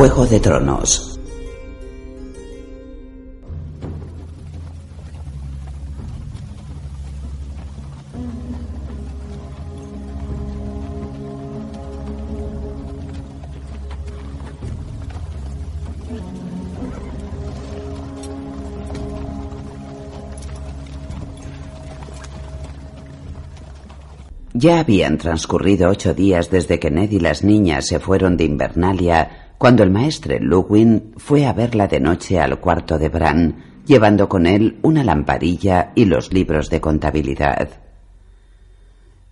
Juego de Tronos. Ya habían transcurrido ocho días desde que Ned y las niñas se fueron de Invernalia cuando el maestre Luwin fue a verla de noche al cuarto de Bran, llevando con él una lamparilla y los libros de contabilidad.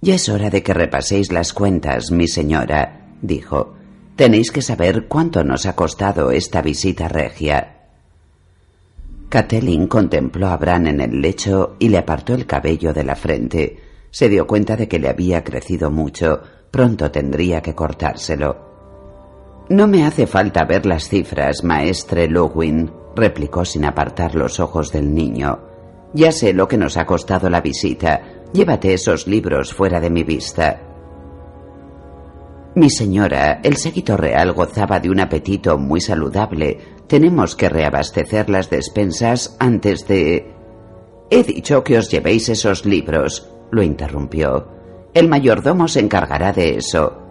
Ya es hora de que repaséis las cuentas, mi señora, dijo. Tenéis que saber cuánto nos ha costado esta visita regia. Catelyn contempló a Bran en el lecho y le apartó el cabello de la frente. Se dio cuenta de que le había crecido mucho. Pronto tendría que cortárselo. No me hace falta ver las cifras, maestre Lowin, replicó sin apartar los ojos del niño. Ya sé lo que nos ha costado la visita. Llévate esos libros fuera de mi vista. Mi señora, el séquito real gozaba de un apetito muy saludable. Tenemos que reabastecer las despensas antes de... He dicho que os llevéis esos libros, lo interrumpió. El mayordomo se encargará de eso.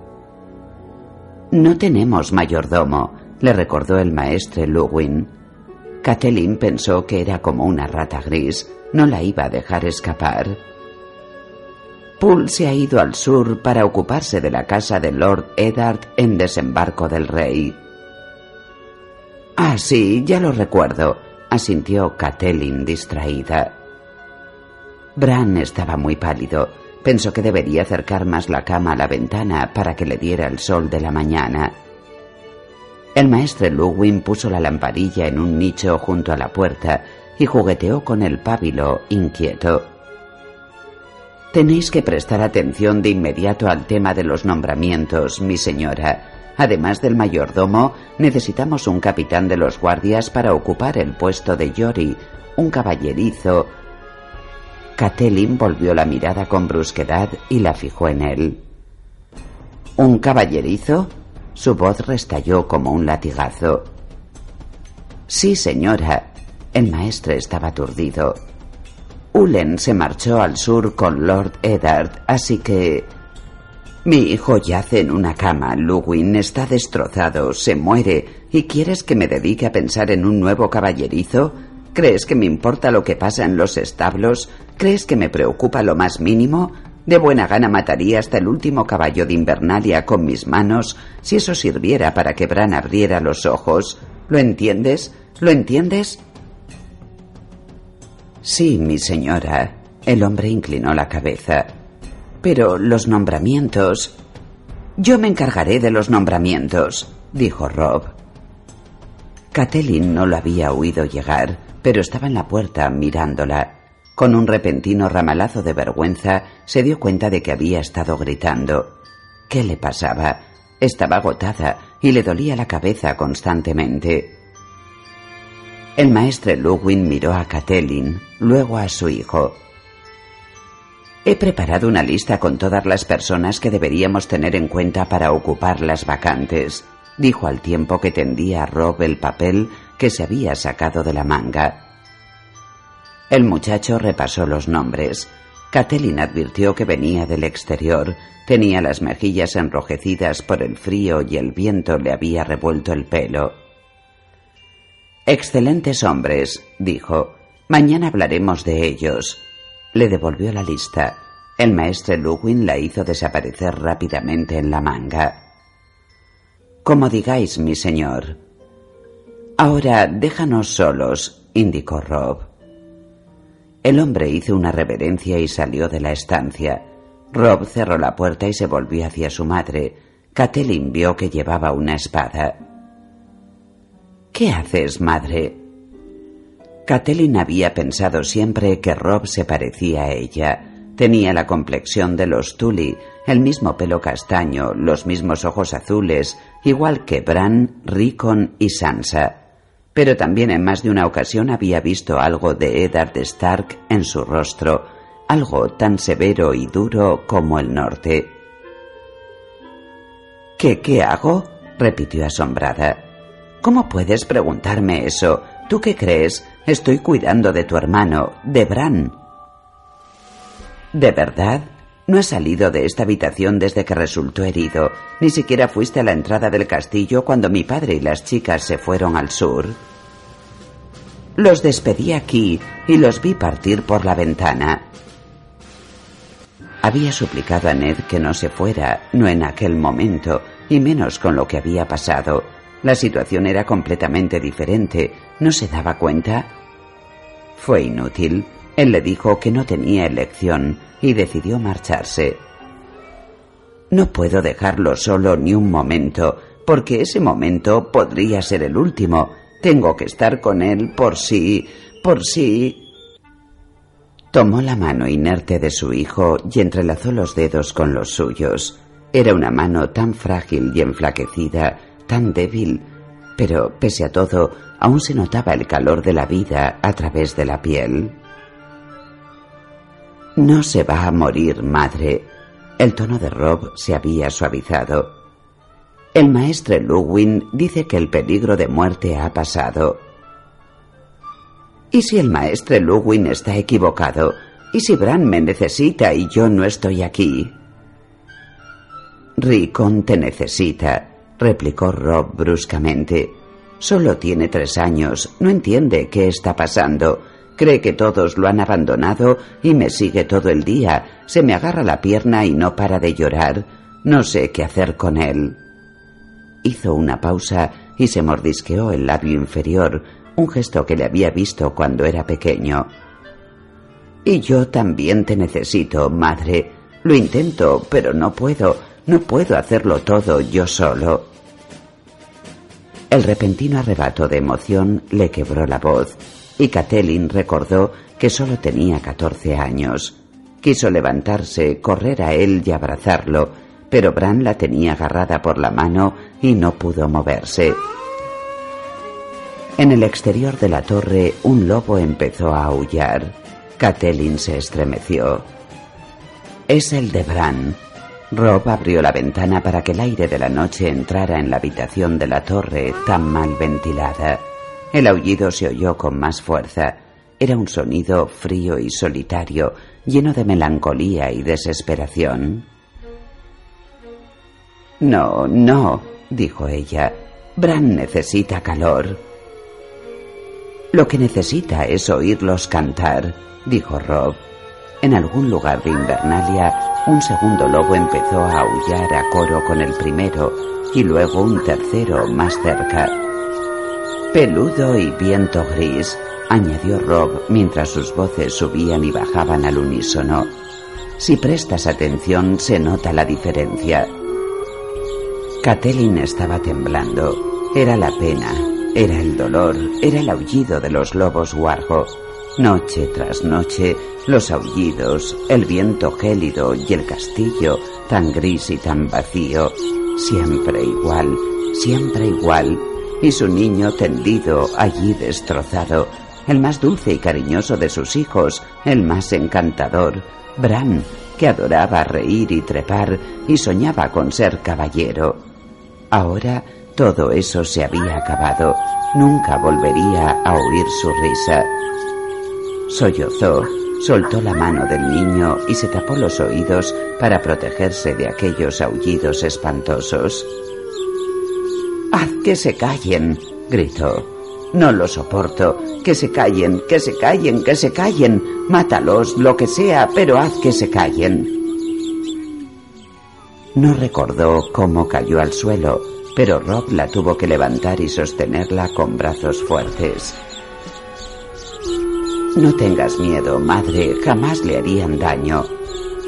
No tenemos mayordomo, le recordó el maestre Luwin. Catelyn pensó que era como una rata gris, no la iba a dejar escapar. Poole se ha ido al sur para ocuparse de la casa de Lord Eddard en desembarco del rey. Ah, sí, ya lo recuerdo, asintió Catelyn distraída. Bran estaba muy pálido. Pensó que debería acercar más la cama a la ventana para que le diera el sol de la mañana. El maestro Luwin puso la lamparilla en un nicho junto a la puerta y jugueteó con el pábilo, inquieto. Tenéis que prestar atención de inmediato al tema de los nombramientos, mi señora. Además del mayordomo, necesitamos un capitán de los guardias para ocupar el puesto de Yori, un caballerizo, Catelyn volvió la mirada con brusquedad y la fijó en él. ¿Un caballerizo? Su voz restalló como un latigazo. Sí, señora. El maestre estaba aturdido. Ulen se marchó al sur con Lord Eddard, así que... Mi hijo yace en una cama, Luwin está destrozado, se muere, ¿y quieres que me dedique a pensar en un nuevo caballerizo? ¿Crees que me importa lo que pasa en los establos? ¿Crees que me preocupa lo más mínimo? De buena gana mataría hasta el último caballo de Invernalia con mis manos si eso sirviera para que Bran abriera los ojos. ¿Lo entiendes? ¿Lo entiendes? Sí, mi señora. El hombre inclinó la cabeza. Pero los nombramientos. Yo me encargaré de los nombramientos, dijo Rob. Catelyn no lo había oído llegar, pero estaba en la puerta mirándola. Con un repentino ramalazo de vergüenza se dio cuenta de que había estado gritando. ¿Qué le pasaba? Estaba agotada y le dolía la cabeza constantemente. El maestre Luwin miró a Catelyn, luego a su hijo. He preparado una lista con todas las personas que deberíamos tener en cuenta para ocupar las vacantes, dijo al tiempo que tendía a Rob el papel que se había sacado de la manga. El muchacho repasó los nombres. Catelyn advirtió que venía del exterior, tenía las mejillas enrojecidas por el frío y el viento le había revuelto el pelo. Excelentes hombres, dijo. Mañana hablaremos de ellos. Le devolvió la lista. El maestre Luwin la hizo desaparecer rápidamente en la manga. Como digáis, mi señor. Ahora déjanos solos, indicó Rob. El hombre hizo una reverencia y salió de la estancia. Rob cerró la puerta y se volvió hacia su madre. Catelyn vio que llevaba una espada. ¿Qué haces, madre? Catelyn había pensado siempre que Rob se parecía a ella. Tenía la complexión de los Tully, el mismo pelo castaño, los mismos ojos azules, igual que Bran, Rickon y Sansa pero también en más de una ocasión había visto algo de Eddard Stark en su rostro, algo tan severo y duro como el norte. ¿Qué, qué hago? repitió asombrada. ¿Cómo puedes preguntarme eso? ¿Tú qué crees? Estoy cuidando de tu hermano, de Bran. ¿De verdad? No has salido de esta habitación desde que resultó herido. Ni siquiera fuiste a la entrada del castillo cuando mi padre y las chicas se fueron al sur. Los despedí aquí y los vi partir por la ventana. Había suplicado a Ned que no se fuera, no en aquel momento, y menos con lo que había pasado. La situación era completamente diferente. ¿No se daba cuenta? Fue inútil. Él le dijo que no tenía elección y decidió marcharse. No puedo dejarlo solo ni un momento, porque ese momento podría ser el último. Tengo que estar con él por si... por si... Tomó la mano inerte de su hijo y entrelazó los dedos con los suyos. Era una mano tan frágil y enflaquecida, tan débil, pero pese a todo, aún se notaba el calor de la vida a través de la piel. No se va a morir, madre. El tono de Rob se había suavizado. El maestre Luwin dice que el peligro de muerte ha pasado. ¿Y si el maestre Luwin está equivocado? ¿Y si Bran me necesita y yo no estoy aquí? Rickon te necesita, replicó Rob bruscamente. Solo tiene tres años, no entiende qué está pasando Cree que todos lo han abandonado y me sigue todo el día. Se me agarra la pierna y no para de llorar. No sé qué hacer con él. Hizo una pausa y se mordisqueó el labio inferior, un gesto que le había visto cuando era pequeño. Y yo también te necesito, madre. Lo intento, pero no puedo. No puedo hacerlo todo yo solo. El repentino arrebato de emoción le quebró la voz y Catelyn recordó que solo tenía catorce años. Quiso levantarse, correr a él y abrazarlo, pero Bran la tenía agarrada por la mano y no pudo moverse. En el exterior de la torre un lobo empezó a aullar. Catelyn se estremeció. Es el de Bran. Rob abrió la ventana para que el aire de la noche entrara en la habitación de la torre tan mal ventilada. El aullido se oyó con más fuerza. Era un sonido frío y solitario, lleno de melancolía y desesperación. No, no, dijo ella. Bran necesita calor. Lo que necesita es oírlos cantar, dijo Rob. En algún lugar de Invernalia, un segundo lobo empezó a aullar a coro con el primero y luego un tercero más cerca. Peludo y viento gris, añadió Rob mientras sus voces subían y bajaban al unísono. Si prestas atención se nota la diferencia. Catelyn estaba temblando. Era la pena, era el dolor, era el aullido de los lobos guargo. Noche tras noche, los aullidos, el viento gélido y el castillo, tan gris y tan vacío, siempre igual, siempre igual, y su niño tendido allí destrozado, el más dulce y cariñoso de sus hijos, el más encantador, Bran, que adoraba reír y trepar y soñaba con ser caballero. Ahora todo eso se había acabado, nunca volvería a oír su risa. Sollozó, soltó la mano del niño y se tapó los oídos para protegerse de aquellos aullidos espantosos. Que se callen, gritó. No lo soporto. Que se callen, que se callen, que se callen. Mátalos, lo que sea, pero haz que se callen. No recordó cómo cayó al suelo, pero Rob la tuvo que levantar y sostenerla con brazos fuertes. No tengas miedo, madre, jamás le harían daño.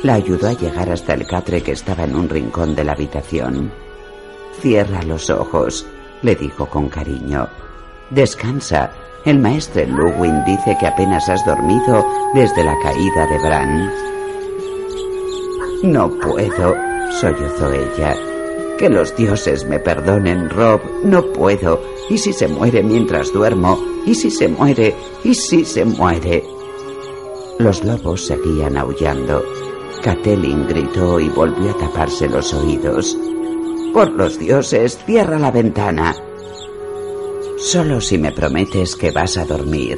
La ayudó a llegar hasta el catre que estaba en un rincón de la habitación. Cierra los ojos, le dijo con cariño. Descansa. El maestro Luwin dice que apenas has dormido desde la caída de Bran. No puedo, sollozó ella. Que los dioses me perdonen, Rob. No puedo. ¿Y si se muere mientras duermo? ¿Y si se muere? ¿Y si se muere? Los lobos seguían aullando. Catelyn gritó y volvió a taparse los oídos. Por los dioses, cierra la ventana. Solo si me prometes que vas a dormir.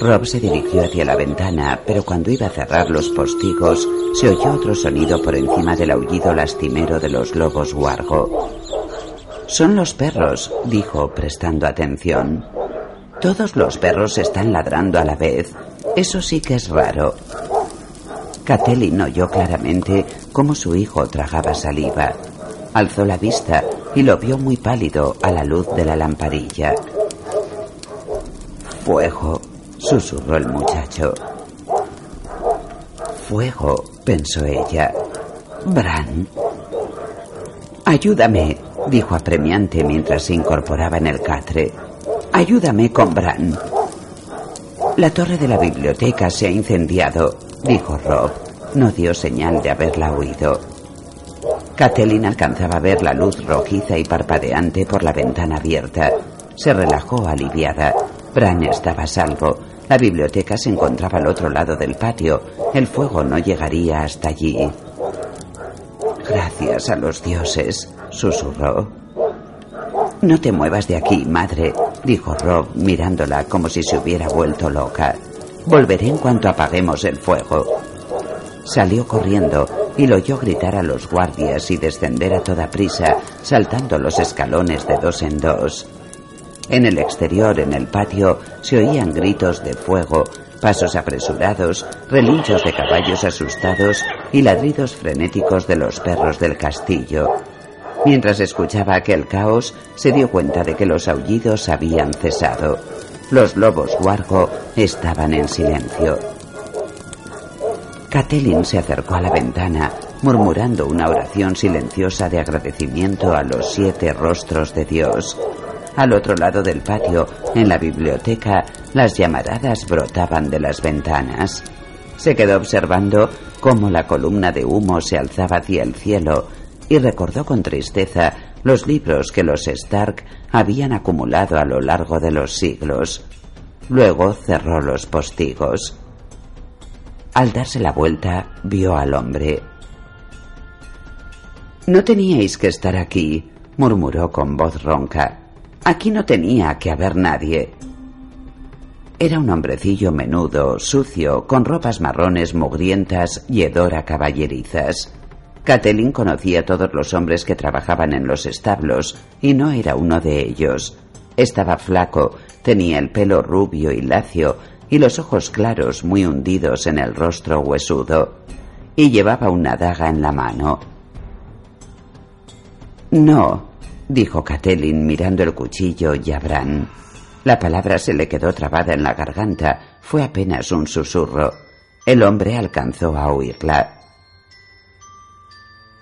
Rob se dirigió hacia la ventana, pero cuando iba a cerrar los postigos, se oyó otro sonido por encima del aullido lastimero de los lobos guargo. Son los perros, dijo, prestando atención. Todos los perros están ladrando a la vez. Eso sí que es raro. Catelyn oyó claramente cómo su hijo tragaba saliva. Alzó la vista y lo vio muy pálido a la luz de la lamparilla. Fuego, susurró el muchacho. Fuego, pensó ella. Bran. Ayúdame, dijo apremiante mientras se incorporaba en el catre. Ayúdame con Bran. La torre de la biblioteca se ha incendiado, dijo Rob. No dio señal de haberla oído. Catelyn alcanzaba a ver la luz rojiza y parpadeante por la ventana abierta. Se relajó aliviada. Bran estaba a salvo. La biblioteca se encontraba al otro lado del patio. El fuego no llegaría hasta allí. Gracias a los dioses, susurró. No te muevas de aquí, madre, dijo Rob mirándola como si se hubiera vuelto loca. Volveré en cuanto apaguemos el fuego. Salió corriendo y lo oyó gritar a los guardias y descender a toda prisa, saltando los escalones de dos en dos. En el exterior, en el patio, se oían gritos de fuego, pasos apresurados, relinchos de caballos asustados y ladridos frenéticos de los perros del castillo. Mientras escuchaba aquel caos, se dio cuenta de que los aullidos habían cesado. Los lobos guargo estaban en silencio. Catelyn se acercó a la ventana, murmurando una oración silenciosa de agradecimiento a los siete rostros de Dios. Al otro lado del patio, en la biblioteca, las llamaradas brotaban de las ventanas. Se quedó observando cómo la columna de humo se alzaba hacia el cielo y recordó con tristeza los libros que los Stark habían acumulado a lo largo de los siglos. Luego cerró los postigos. Al darse la vuelta, vio al hombre. No teníais que estar aquí, murmuró con voz ronca. Aquí no tenía que haber nadie. Era un hombrecillo menudo, sucio, con ropas marrones mugrientas y hedora caballerizas. Catelyn conocía a todos los hombres que trabajaban en los establos, y no era uno de ellos. Estaba flaco, tenía el pelo rubio y lacio, y los ojos claros muy hundidos en el rostro huesudo, y llevaba una daga en la mano. No, dijo Catelyn mirando el cuchillo y a Bran. La palabra se le quedó trabada en la garganta. Fue apenas un susurro. El hombre alcanzó a oírla.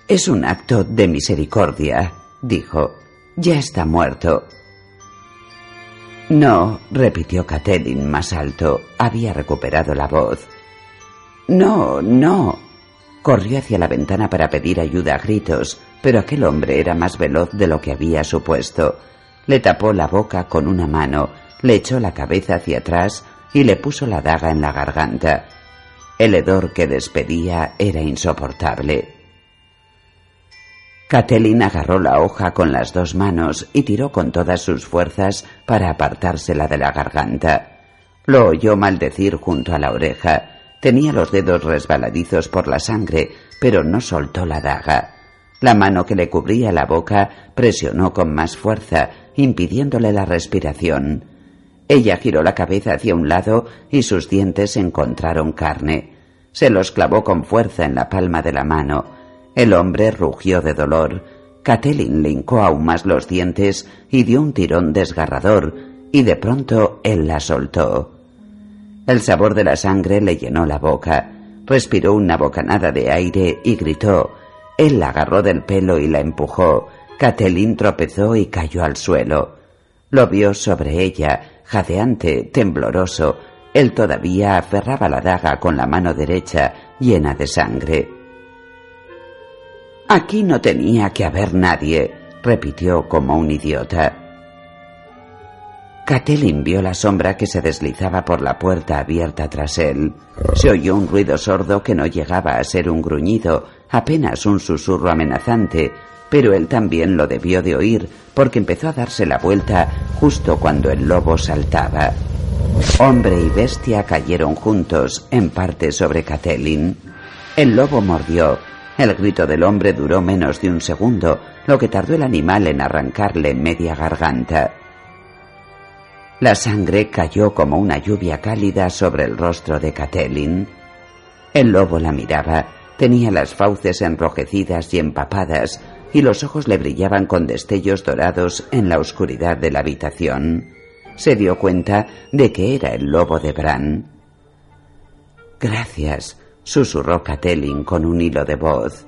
Es un acto de misericordia, dijo. Ya está muerto. No, repitió Catelyn más alto. Había recuperado la voz. No, no. Corrió hacia la ventana para pedir ayuda a gritos, pero aquel hombre era más veloz de lo que había supuesto. Le tapó la boca con una mano, le echó la cabeza hacia atrás y le puso la daga en la garganta. El hedor que despedía era insoportable. Catelyn agarró la hoja con las dos manos y tiró con todas sus fuerzas para apartársela de la garganta. Lo oyó maldecir junto a la oreja. Tenía los dedos resbaladizos por la sangre, pero no soltó la daga. La mano que le cubría la boca presionó con más fuerza, impidiéndole la respiración. Ella giró la cabeza hacia un lado y sus dientes encontraron carne. Se los clavó con fuerza en la palma de la mano. El hombre rugió de dolor. Catelyn le hincó aún más los dientes y dio un tirón desgarrador, y de pronto él la soltó. El sabor de la sangre le llenó la boca. Respiró una bocanada de aire y gritó. Él la agarró del pelo y la empujó. Catelyn tropezó y cayó al suelo. Lo vio sobre ella, jadeante, tembloroso. Él todavía aferraba la daga con la mano derecha, llena de sangre. Aquí no tenía que haber nadie, repitió como un idiota. Catelyn vio la sombra que se deslizaba por la puerta abierta tras él. Se oyó un ruido sordo que no llegaba a ser un gruñido, apenas un susurro amenazante, pero él también lo debió de oír porque empezó a darse la vuelta justo cuando el lobo saltaba. Hombre y bestia cayeron juntos, en parte sobre Catelyn. El lobo mordió. El grito del hombre duró menos de un segundo, lo que tardó el animal en arrancarle media garganta. La sangre cayó como una lluvia cálida sobre el rostro de Catelyn. El lobo la miraba, tenía las fauces enrojecidas y empapadas, y los ojos le brillaban con destellos dorados en la oscuridad de la habitación. Se dio cuenta de que era el lobo de Bran. Gracias, susurró Catelyn con un hilo de voz.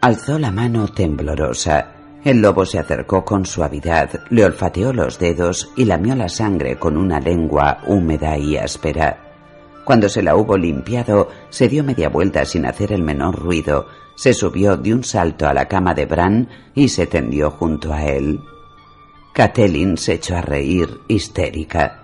Alzó la mano temblorosa. El lobo se acercó con suavidad, le olfateó los dedos y lamió la sangre con una lengua húmeda y áspera. Cuando se la hubo limpiado, se dio media vuelta sin hacer el menor ruido, se subió de un salto a la cama de Bran y se tendió junto a él. Catelyn se echó a reír, histérica.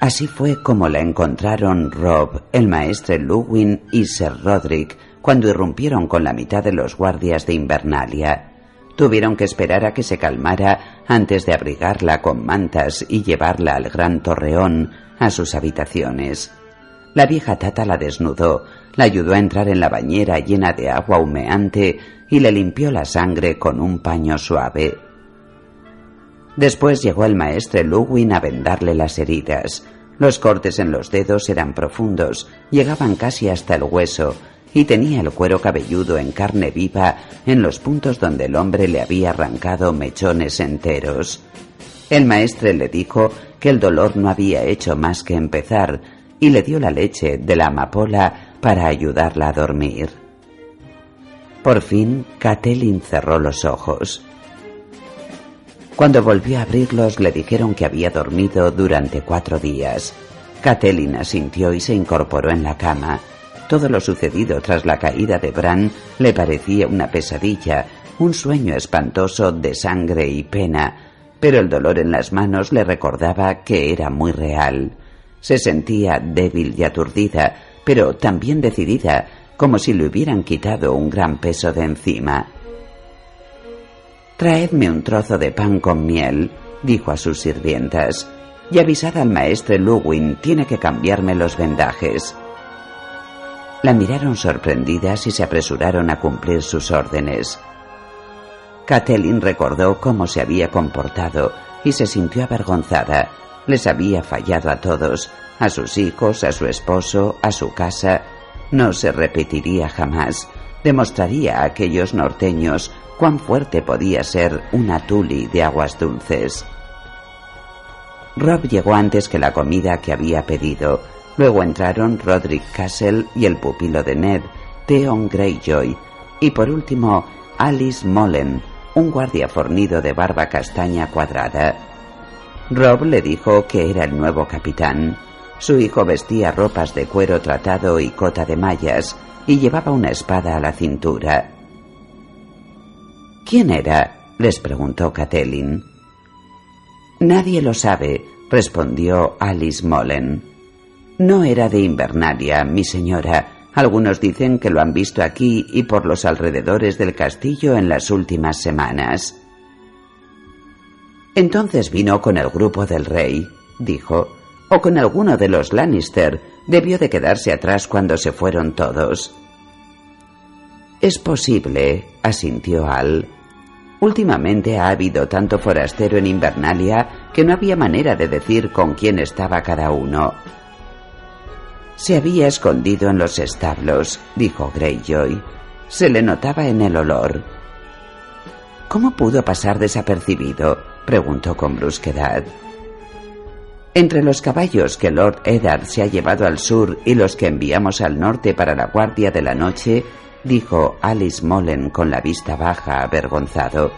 Así fue como la encontraron Rob, el maestre Luwin y Sir Roderick cuando irrumpieron con la mitad de los guardias de Invernalia. Tuvieron que esperar a que se calmara antes de abrigarla con mantas y llevarla al gran torreón, a sus habitaciones. La vieja tata la desnudó, la ayudó a entrar en la bañera llena de agua humeante y le limpió la sangre con un paño suave. Después llegó el maestre Luwin a vendarle las heridas. Los cortes en los dedos eran profundos, llegaban casi hasta el hueso, y tenía el cuero cabelludo en carne viva en los puntos donde el hombre le había arrancado mechones enteros. El maestre le dijo que el dolor no había hecho más que empezar y le dio la leche de la amapola para ayudarla a dormir. Por fin, Catelyn cerró los ojos. Cuando volvió a abrirlos le dijeron que había dormido durante cuatro días. Catelyn asintió y se incorporó en la cama. Todo lo sucedido tras la caída de Bran le parecía una pesadilla, un sueño espantoso de sangre y pena, pero el dolor en las manos le recordaba que era muy real. Se sentía débil y aturdida, pero también decidida, como si le hubieran quitado un gran peso de encima. Traedme un trozo de pan con miel, dijo a sus sirvientas, y avisad al maestre Luwin, tiene que cambiarme los vendajes. La miraron sorprendidas y se apresuraron a cumplir sus órdenes. Catelyn recordó cómo se había comportado y se sintió avergonzada. Les había fallado a todos, a sus hijos, a su esposo, a su casa. No se repetiría jamás. Demostraría a aquellos norteños cuán fuerte podía ser una tuli de aguas dulces. Rob llegó antes que la comida que había pedido. Luego entraron Roderick Castle y el pupilo de Ned, Theon Greyjoy, y por último Alice Mullen, un guardia fornido de barba castaña cuadrada. Rob le dijo que era el nuevo capitán. Su hijo vestía ropas de cuero tratado y cota de mallas y llevaba una espada a la cintura. ¿Quién era? les preguntó Catelyn. Nadie lo sabe, respondió Alice Mullen. No era de Invernalia, mi señora. Algunos dicen que lo han visto aquí y por los alrededores del castillo en las últimas semanas. Entonces vino con el grupo del rey, dijo, o con alguno de los Lannister. Debió de quedarse atrás cuando se fueron todos. Es posible, asintió Al. Últimamente ha habido tanto forastero en Invernalia que no había manera de decir con quién estaba cada uno. Se había escondido en los establos, dijo Greyjoy. Se le notaba en el olor. ¿Cómo pudo pasar desapercibido? preguntó con brusquedad. Entre los caballos que Lord Eddard se ha llevado al sur y los que enviamos al norte para la guardia de la noche, dijo Alice Mullen con la vista baja, avergonzado.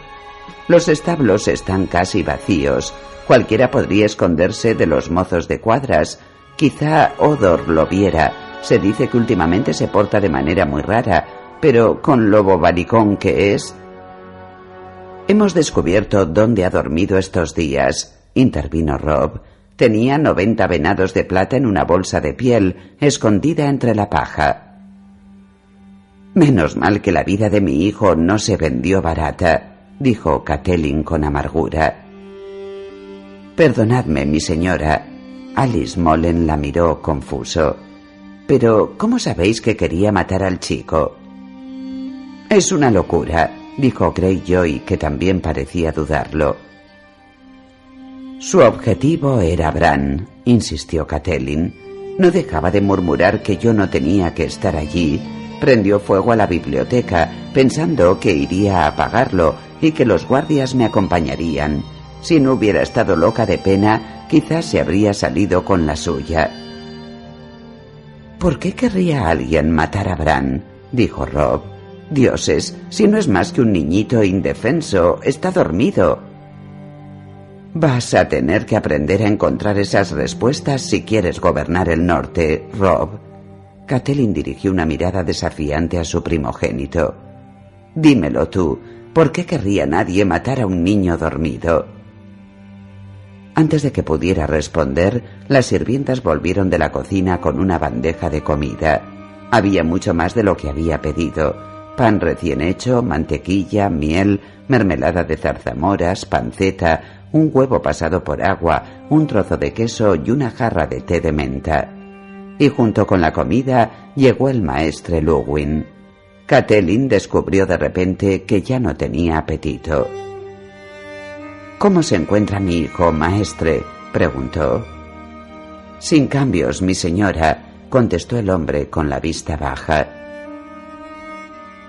Los establos están casi vacíos. Cualquiera podría esconderse de los mozos de cuadras. Quizá Odor lo viera. Se dice que últimamente se porta de manera muy rara, pero con lo bobaricón que es. Hemos descubierto dónde ha dormido estos días, intervino Rob. Tenía noventa venados de plata en una bolsa de piel, escondida entre la paja. Menos mal que la vida de mi hijo no se vendió barata, dijo Catelyn con amargura. Perdonadme, mi señora. Alice Mullen la miró confuso. Pero, ¿cómo sabéis que quería matar al chico? Es una locura, dijo Greyjoy, que también parecía dudarlo. Su objetivo era Bran, insistió Catelyn. No dejaba de murmurar que yo no tenía que estar allí prendió fuego a la biblioteca, pensando que iría a apagarlo y que los guardias me acompañarían. Si no hubiera estado loca de pena, quizás se habría salido con la suya. ¿Por qué querría alguien matar a Bran? dijo Rob. Dioses, si no es más que un niñito indefenso, está dormido. Vas a tener que aprender a encontrar esas respuestas si quieres gobernar el norte, Rob, Catelyn dirigió una mirada desafiante a su primogénito. Dímelo tú, ¿por qué querría nadie matar a un niño dormido? Antes de que pudiera responder, las sirvientas volvieron de la cocina con una bandeja de comida. Había mucho más de lo que había pedido. Pan recién hecho, mantequilla, miel, mermelada de zarzamoras, panceta, un huevo pasado por agua, un trozo de queso y una jarra de té de menta y junto con la comida llegó el maestre Luwin. Catelyn descubrió de repente que ya no tenía apetito. ¿Cómo se encuentra mi hijo, maestre? preguntó. Sin cambios, mi señora, contestó el hombre con la vista baja.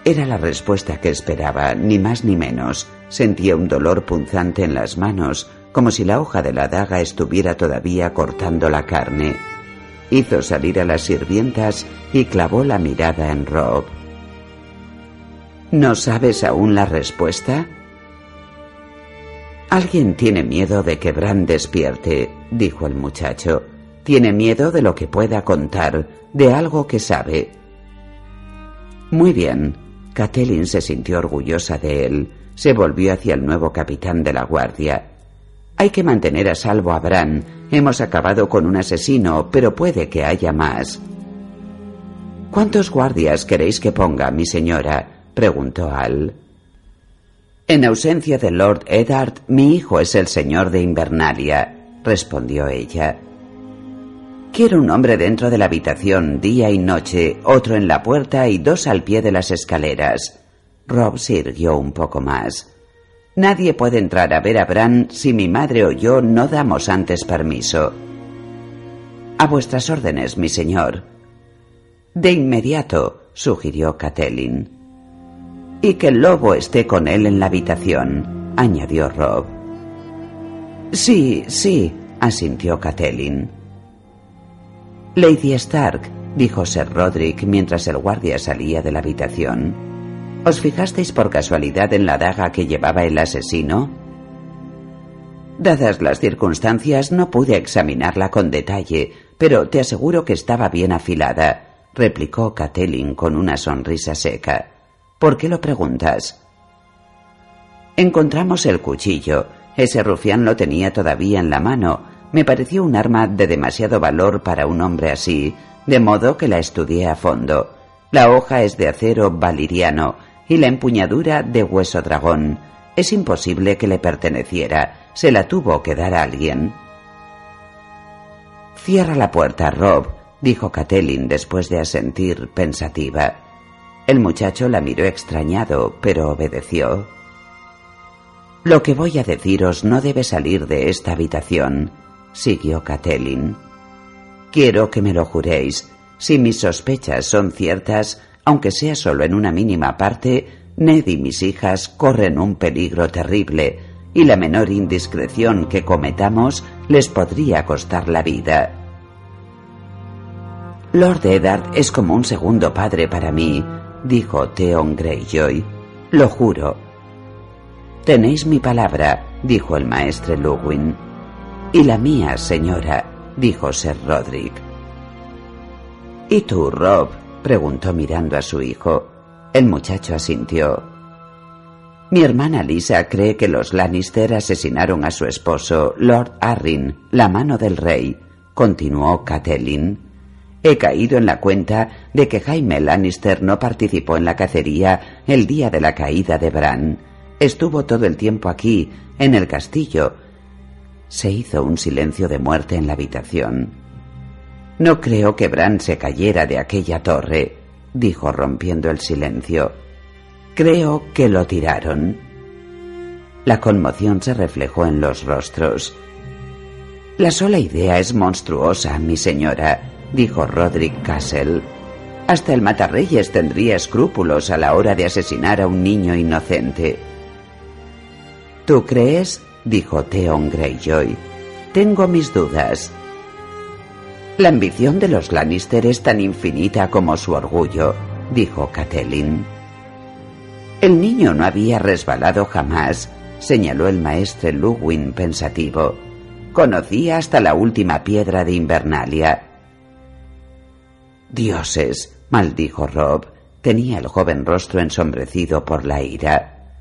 Era la respuesta que esperaba, ni más ni menos. Sentía un dolor punzante en las manos, como si la hoja de la daga estuviera todavía cortando la carne. Hizo salir a las sirvientas y clavó la mirada en Rob. ¿No sabes aún la respuesta? Alguien tiene miedo de que Bran despierte, dijo el muchacho. Tiene miedo de lo que pueda contar, de algo que sabe. Muy bien. Catelyn se sintió orgullosa de él. Se volvió hacia el nuevo capitán de la guardia. Hay que mantener a salvo a Bran. Hemos acabado con un asesino, pero puede que haya más. ¿Cuántos guardias queréis que ponga, mi señora? preguntó Al. En ausencia de Lord Eddard, mi hijo es el señor de Invernalia, respondió ella. Quiero un hombre dentro de la habitación día y noche, otro en la puerta y dos al pie de las escaleras. Rob se un poco más. Nadie puede entrar a ver a Bran si mi madre o yo no damos antes permiso. A vuestras órdenes, mi señor. De inmediato, sugirió Catelyn. Y que el lobo esté con él en la habitación, añadió Rob. Sí, sí, asintió Catelyn. Lady Stark, dijo Sir Roderick mientras el guardia salía de la habitación. ¿Os fijasteis por casualidad en la daga que llevaba el asesino? Dadas las circunstancias, no pude examinarla con detalle, pero te aseguro que estaba bien afilada, replicó Catelyn con una sonrisa seca. ¿Por qué lo preguntas? Encontramos el cuchillo. Ese rufián lo tenía todavía en la mano. Me pareció un arma de demasiado valor para un hombre así, de modo que la estudié a fondo. La hoja es de acero valiriano y la empuñadura de hueso dragón. Es imposible que le perteneciera. Se la tuvo que dar a alguien. Cierra la puerta, Rob, dijo Catelyn después de asentir pensativa. El muchacho la miró extrañado, pero obedeció. Lo que voy a deciros no debe salir de esta habitación, siguió Catelyn. Quiero que me lo juréis. Si mis sospechas son ciertas, aunque sea solo en una mínima parte, Ned y mis hijas corren un peligro terrible, y la menor indiscreción que cometamos les podría costar la vida. Lord Eddard es como un segundo padre para mí, dijo Theon Greyjoy. Lo juro. Tenéis mi palabra, dijo el maestre Luwin. Y la mía, señora, dijo Sir Roderick. ¿Y tú, Rob? Preguntó mirando a su hijo. El muchacho asintió. Mi hermana Lisa cree que los Lannister asesinaron a su esposo, Lord Arryn, la mano del rey, continuó Catelyn. He caído en la cuenta de que Jaime Lannister no participó en la cacería el día de la caída de Bran. Estuvo todo el tiempo aquí, en el castillo. Se hizo un silencio de muerte en la habitación. No creo que Bran se cayera de aquella torre, dijo rompiendo el silencio. Creo que lo tiraron. La conmoción se reflejó en los rostros. La sola idea es monstruosa, mi señora, dijo Roderick Castle. Hasta el matarreyes tendría escrúpulos a la hora de asesinar a un niño inocente. ¿Tú crees? dijo Theon Greyjoy. Tengo mis dudas. La ambición de los Lannister es tan infinita como su orgullo, dijo Catelyn. El niño no había resbalado jamás, señaló el maestre Luwin pensativo. Conocía hasta la última piedra de Invernalia. Dioses, maldijo Rob. Tenía el joven rostro ensombrecido por la ira.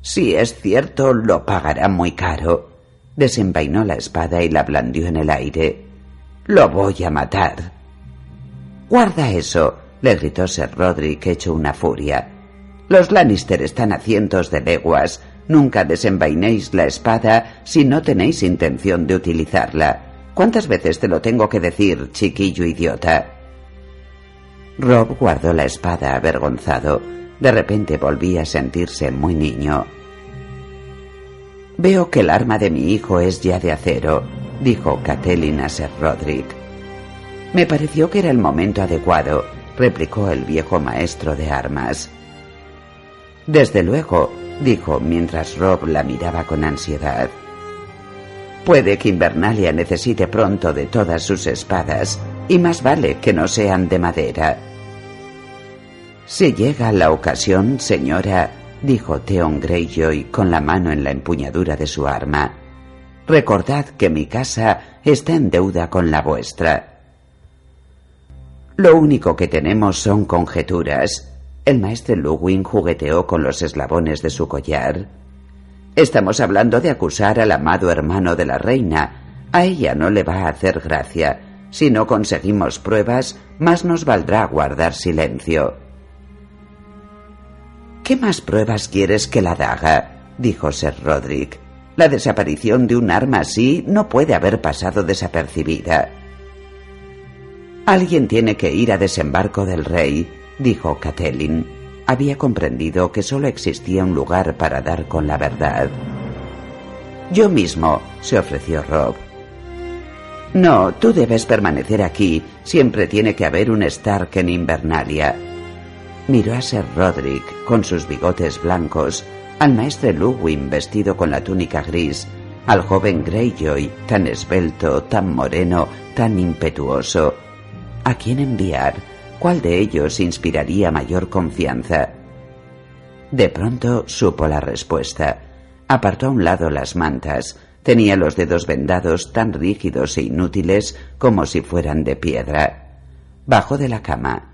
Si es cierto, lo pagará muy caro. Desenvainó la espada y la blandió en el aire. Lo voy a matar. Guarda eso, le gritó Sir Roderick hecho una furia. Los Lannister están a cientos de leguas. Nunca desenvainéis la espada si no tenéis intención de utilizarla. ¿Cuántas veces te lo tengo que decir, chiquillo idiota? Rob guardó la espada avergonzado. De repente volví a sentirse muy niño. Veo que el arma de mi hijo es ya de acero dijo Catelyn a Sir Roderick. Me pareció que era el momento adecuado, replicó el viejo maestro de armas. Desde luego, dijo mientras Rob la miraba con ansiedad. Puede que Invernalia necesite pronto de todas sus espadas, y más vale que no sean de madera. Si llega la ocasión, señora, dijo Theon Greyjoy con la mano en la empuñadura de su arma, Recordad que mi casa está en deuda con la vuestra. Lo único que tenemos son conjeturas. El maestro Luwin jugueteó con los eslabones de su collar. Estamos hablando de acusar al amado hermano de la reina. A ella no le va a hacer gracia. Si no conseguimos pruebas, más nos valdrá guardar silencio. ¿Qué más pruebas quieres que la daga? dijo Sir Roderick. La desaparición de un arma así no puede haber pasado desapercibida. Alguien tiene que ir a desembarco del rey, dijo Catelyn. había comprendido que solo existía un lugar para dar con la verdad. Yo mismo, se ofreció Rob. No, tú debes permanecer aquí. Siempre tiene que haber un Stark en Invernalia. Miró a Sir Roderick con sus bigotes blancos, al maestre Luwin vestido con la túnica gris, al joven Greyjoy tan esbelto, tan moreno, tan impetuoso. ¿A quién enviar? ¿Cuál de ellos inspiraría mayor confianza? De pronto supo la respuesta. Apartó a un lado las mantas, Tenía los dedos vendados tan rígidos e inútiles como si fueran de piedra. Bajó de la cama.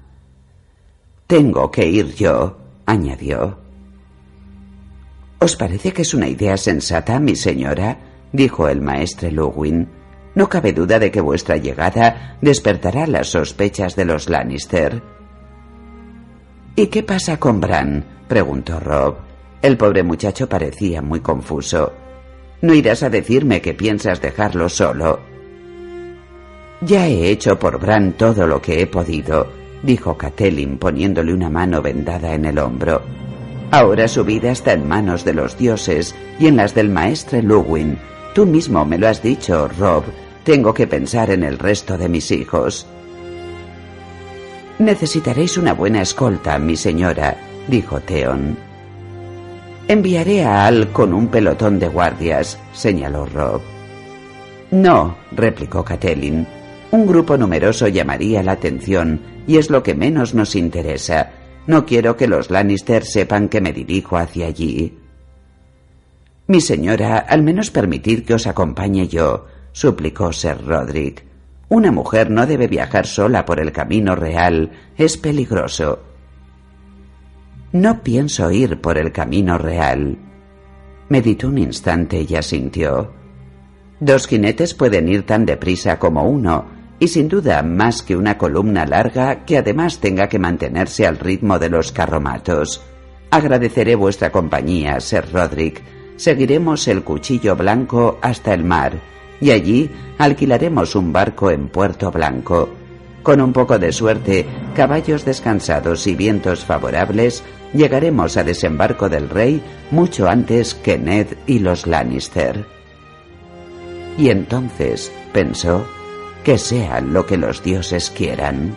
Tengo que ir yo, añadió. ¿Os parece que es una idea sensata, mi señora? dijo el maestre Luwin. No cabe duda de que vuestra llegada despertará las sospechas de los Lannister. ¿Y qué pasa con Bran? preguntó Rob. El pobre muchacho parecía muy confuso. No irás a decirme que piensas dejarlo solo. Ya he hecho por Bran todo lo que he podido, dijo Catelyn poniéndole una mano vendada en el hombro. Ahora su vida está en manos de los dioses y en las del maestre Luwin. Tú mismo me lo has dicho, Rob. Tengo que pensar en el resto de mis hijos. Necesitaréis una buena escolta, mi señora, dijo Theon. Enviaré a Al con un pelotón de guardias, señaló Rob. No, replicó Catelyn. Un grupo numeroso llamaría la atención y es lo que menos nos interesa. No quiero que los Lannister sepan que me dirijo hacia allí. Mi señora, al menos permitid que os acompañe yo, suplicó Sir Roderick. Una mujer no debe viajar sola por el camino real. Es peligroso. No pienso ir por el camino real. Meditó un instante y asintió. Dos jinetes pueden ir tan deprisa como uno, y sin duda más que una columna larga que además tenga que mantenerse al ritmo de los carromatos. Agradeceré vuestra compañía, Sir Roderick. Seguiremos el cuchillo blanco hasta el mar, y allí alquilaremos un barco en Puerto Blanco. Con un poco de suerte, caballos descansados y vientos favorables, llegaremos a desembarco del rey mucho antes que Ned y los Lannister. Y entonces, pensó, que sea lo que los dioses quieran.